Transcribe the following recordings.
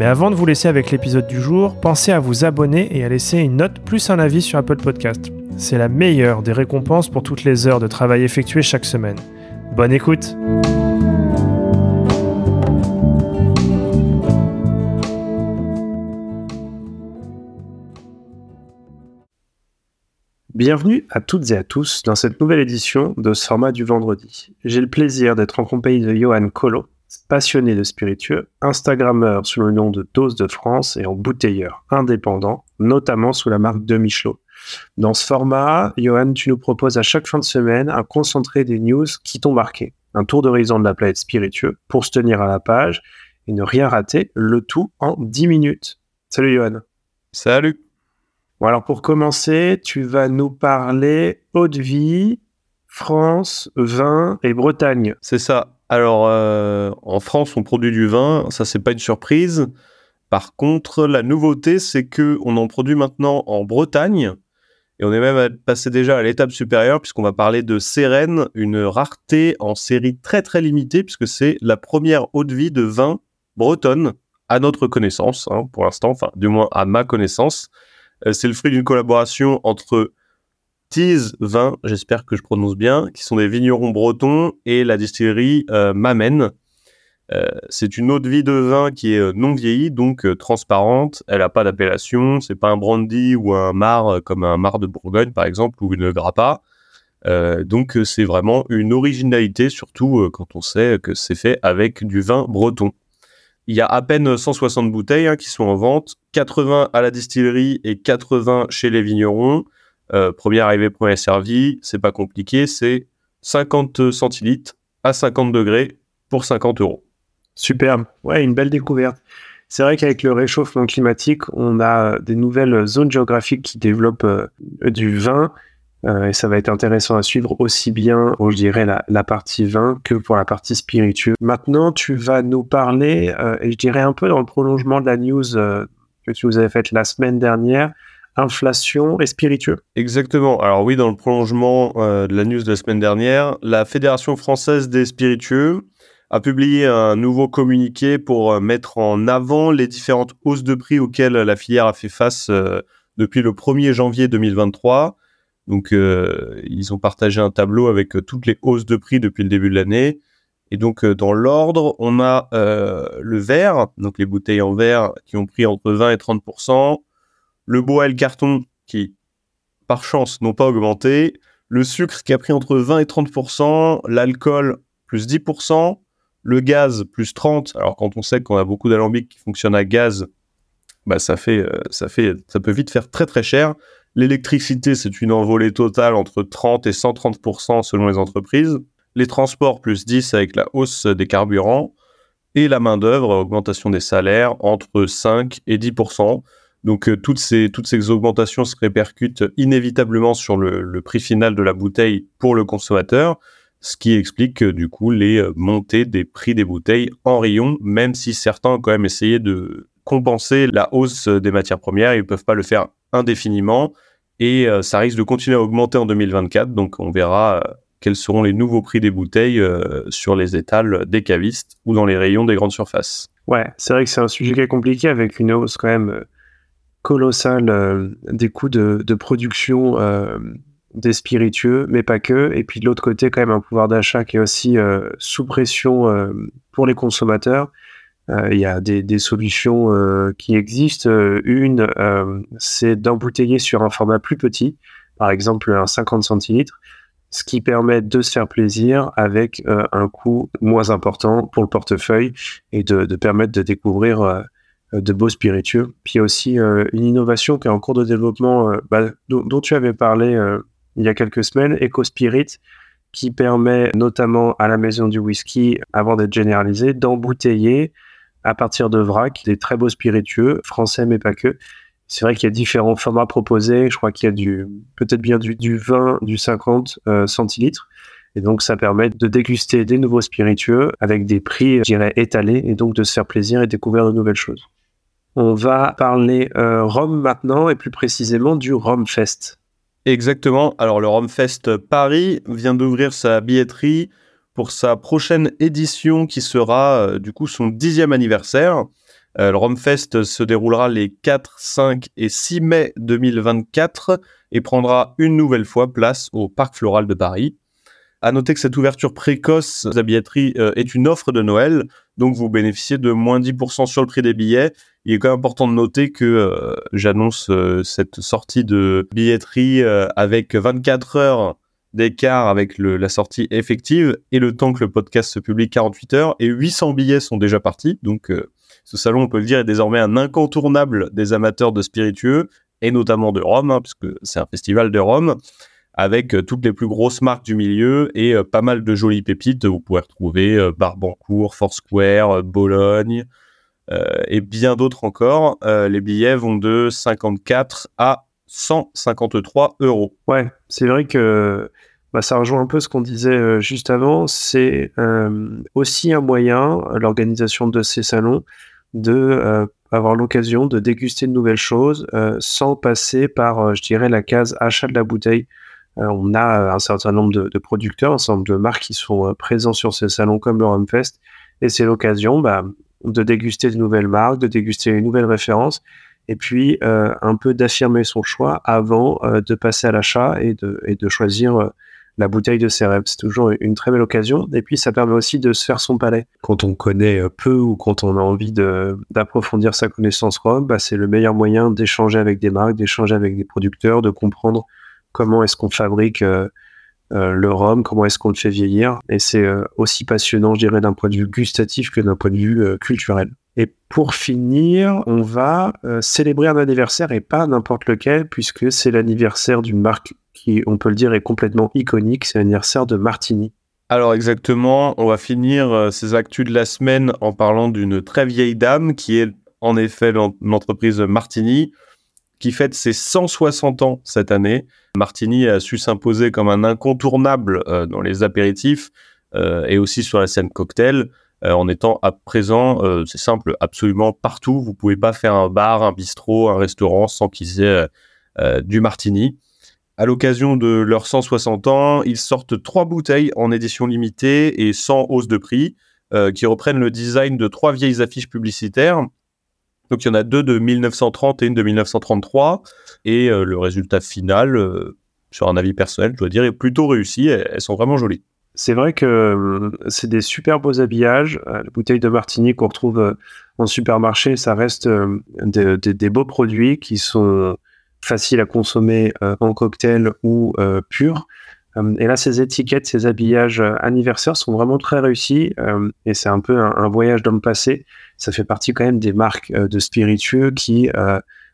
Mais avant de vous laisser avec l'épisode du jour, pensez à vous abonner et à laisser une note plus un avis sur Apple Podcast. C'est la meilleure des récompenses pour toutes les heures de travail effectuées chaque semaine. Bonne écoute Bienvenue à toutes et à tous dans cette nouvelle édition de ce format du vendredi. J'ai le plaisir d'être en compagnie de Johan Colo, passionné de spiritueux, Instagrammeur sous le nom de Dose de France et en bouteilleur indépendant, notamment sous la marque de Michelot. Dans ce format, Johan, tu nous proposes à chaque fin de semaine un concentré des news qui t'ont marqué, un tour d'horizon de la planète spiritueux pour se tenir à la page et ne rien rater, le tout en 10 minutes. Salut Johan. Salut. Bon, alors pour commencer, tu vas nous parler eau de vie, France, vin et Bretagne. C'est ça. Alors, euh, en France, on produit du vin, ça c'est pas une surprise. Par contre, la nouveauté, c'est que on en produit maintenant en Bretagne. Et on est même passé déjà à l'étape supérieure, puisqu'on va parler de Sérène, une rareté en série très très limitée, puisque c'est la première eau de vie de vin bretonne, à notre connaissance, hein, pour l'instant, enfin, du moins à ma connaissance. Euh, c'est le fruit d'une collaboration entre Tease Vin, j'espère que je prononce bien, qui sont des vignerons bretons, et la distillerie euh, Mamen. Euh, c'est une eau de vie de vin qui est non vieillie, donc transparente. Elle n'a pas d'appellation. C'est pas un brandy ou un mar comme un mar de Bourgogne par exemple ou une grappa. donc c'est vraiment une originalité, surtout quand on sait que c'est fait avec du vin breton. Il y a à peine 160 bouteilles hein, qui sont en vente, 80 à la distillerie et 80 chez les vignerons. Euh, premier arrivé, premier servi, c'est pas compliqué, c'est 50 centilitres à 50 degrés pour 50 euros. Superbe, ouais, une belle découverte. C'est vrai qu'avec le réchauffement climatique, on a des nouvelles zones géographiques qui développent euh, du vin euh, et ça va être intéressant à suivre aussi bien, je dirais, la, partie vin que pour la partie spiritueux. Maintenant, tu vas nous parler, euh, et je dirais un peu dans le prolongement de la news euh, que tu nous avais faite la semaine dernière, inflation et spiritueux. Exactement. Alors oui, dans le prolongement de la news de la semaine dernière, la Fédération française des spiritueux a publié un nouveau communiqué pour mettre en avant les différentes hausses de prix auxquelles la filière a fait face depuis le 1er janvier 2023 donc, euh, ils ont partagé un tableau avec euh, toutes les hausses de prix depuis le début de l'année. Et donc, euh, dans l'ordre, on a le verre, donc les bouteilles en verre qui ont pris entre 20 et 30 le bois et le carton qui, par chance, n'ont pas augmenté, le sucre qui a pris entre 20 et 30% l'alcool plus 10% le gaz plus 30 alors quand on sait qu'on a beaucoup d'alambics qui fonctionnent à gaz, bah ça fait, ça fait, ça peut vite faire très très cher. L'électricité, c'est une envolée totale entre 30 et 130% selon les entreprises. Les transports, plus 10 avec la hausse des carburants. Et la main-d'œuvre, augmentation des salaires entre 5 et 10%. Donc euh, toutes, ces, toutes ces augmentations se répercutent inévitablement sur le, prix final de la bouteille pour le consommateur, ce qui explique du coup les euh, montées des prix des bouteilles en rayon, même si certains ont quand même essayé de compenser la hausse des matières premières, ils ne peuvent pas le faire indéfiniment et euh, ça risque de continuer à augmenter en 2024. Donc on verra quels seront les nouveaux prix des bouteilles sur les étals des cavistes ou dans les rayons des grandes surfaces. Ouais, c'est vrai que c'est un sujet qui est compliqué avec une hausse quand même colossale des coûts de, production des spiritueux, mais pas que. Et puis de l'autre côté, quand même un pouvoir d'achat qui est aussi sous pression pour les consommateurs. Euh, il y a des, solutions euh, qui existent. Euh, une, c'est d'embouteiller sur un format plus petit, par exemple un 50 centilitres, ce qui permet de se faire plaisir avec un coût moins important pour le portefeuille et de, permettre de découvrir de beaux spiritueux. Puis il y a aussi une innovation qui est en cours de développement, bah, dont, tu avais parlé il y a quelques semaines, EcoSpirit, qui permet notamment à la maison du whisky, avant d'être généralisé, d'embouteiller à partir de vrac, des très beaux spiritueux, français mais pas que, C'est vrai qu'il y a différents formats proposés. Je crois qu'il y a du peut-être bien du, du 20, du 50 euh, centilitres. Et donc, ça permet de déguster des nouveaux spiritueux avec des prix, je dirais, étalés et donc de se faire plaisir et découvrir de nouvelles choses. On va parler euh, Rome maintenant et plus précisément du Rome Fest. Exactement. Alors, le Rome Fest Paris vient d'ouvrir sa billetterie pour sa prochaine édition qui sera euh, du coup son dixième anniversaire. Euh, le Romfest se déroulera les 4, 5 et 6 mai 2024 et prendra une nouvelle fois place au Parc Floral de Paris. À noter que cette ouverture précoce de la billetterie est une offre de Noël, donc vous bénéficiez de moins 10% sur le prix des billets. Il est quand même important de noter que euh, j'annonce cette sortie de billetterie avec 24 heures d'écart avec la sortie effective et le temps que le podcast se publie 48 heures et 800 billets sont déjà partis. Donc ce salon, on peut le dire, est désormais un incontournable des amateurs de spiritueux, et notamment de Rome, hein, puisque c'est un festival de Rome, avec euh, toutes les plus grosses marques du milieu et euh, pas mal de jolies pépites. Vous pouvez retrouver euh, Barbancourt, Foursquare, Bologne, et bien d'autres encore. les billets vont de 54 à 153 euros. Ouais, c'est vrai que bah, ça rejoint un peu ce qu'on disait juste avant. C'est aussi un moyen, l'organisation de ces salons, de avoir l'occasion de déguster de nouvelles choses sans passer par, je dirais, la case achat de la bouteille. On a un certain nombre de, producteurs, un certain nombre de marques qui sont présents sur ces salons comme le Rumfest, et c'est l'occasion bah, de déguster de nouvelles marques, de déguster une nouvelle référence, et puis un peu d'affirmer son choix avant de passer à l'achat et de, choisir la bouteille de cérèbre. C'est toujours une très belle occasion. Et puis, ça permet aussi de se faire son palais. Quand on connaît euh, peu ou quand on a envie d'approfondir sa connaissance rhum, bah, c'est le meilleur moyen d'échanger avec des marques, d'échanger avec des producteurs, de comprendre comment est-ce qu'on fabrique euh, euh, le rhum, comment est-ce qu'on le fait vieillir. Et c'est aussi passionnant, je dirais, d'un point de vue gustatif que d'un point de vue culturel. Et pour finir, on va célébrer un anniversaire et pas n'importe lequel, puisque c'est l'anniversaire d'une marque qui, on peut le dire, est complètement iconique. C'est l'anniversaire de Martini. Alors exactement, on va finir euh, ces actus de la semaine en parlant d'une très vieille dame qui est en effet l'entreprise Martini qui fête ses 160 ans cette année. Martini a su s'imposer comme un incontournable euh, dans les apéritifs euh, et aussi sur la scène cocktail en étant à présent, c'est simple, absolument partout. Vous pouvez pas faire un bar, un bistrot, un restaurant sans qu'ils aient du Martini. À l'occasion de leurs 160 ans, ils sortent trois bouteilles en édition limitée et sans hausse de prix, euh, qui reprennent le design de trois vieilles affiches publicitaires. Donc il y en a deux de 1930 et une de 1933. Et euh, le résultat final, euh, sur un avis personnel, je dois dire, est plutôt réussi. Elles, sont vraiment jolies. C'est vrai que c'est des super beaux habillages. La bouteille de Martini qu'on retrouve en supermarché, ça reste des beaux produits qui sont facile à consommer euh, en cocktail ou euh, pur. Euh, et là, ces étiquettes, ces habillages anniversaires sont vraiment très réussis et c'est un peu un, voyage dans le passé. Ça fait partie quand même des marques de spiritueux qui,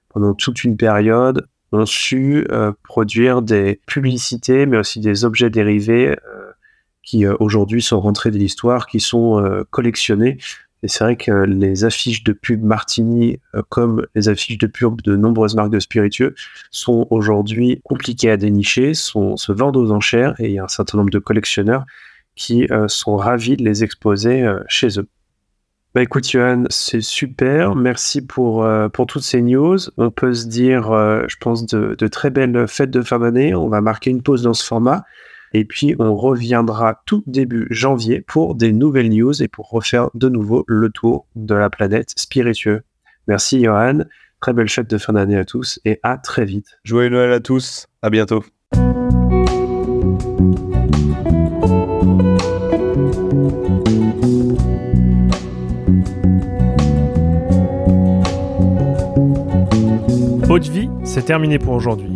pendant toute une période, ont su produire des publicités, mais aussi des objets dérivés qui aujourd'hui sont rentrés de l'histoire, qui sont collectionnés et c'est vrai que les affiches de pub Martini, euh, comme les affiches de pub de nombreuses marques de spiritueux, sont aujourd'hui compliquées à dénicher, sont, se vendent aux enchères et il y a un certain nombre de collectionneurs qui euh, sont ravis de les exposer euh, chez eux. Bah écoute Johan, c'est super, merci pour, pour toutes ces news. On peut se dire, je pense, de, de très belles fêtes de fin d'année. On va marquer une pause dans ce format. Et puis, on reviendra tout début janvier pour des nouvelles news et pour refaire de nouveau le tour de la planète spiritueux. Merci Johan. Très belle fête de fin d'année à tous et à très vite. Joyeux Noël à tous. À bientôt. Haute vie, c'est terminé pour aujourd'hui.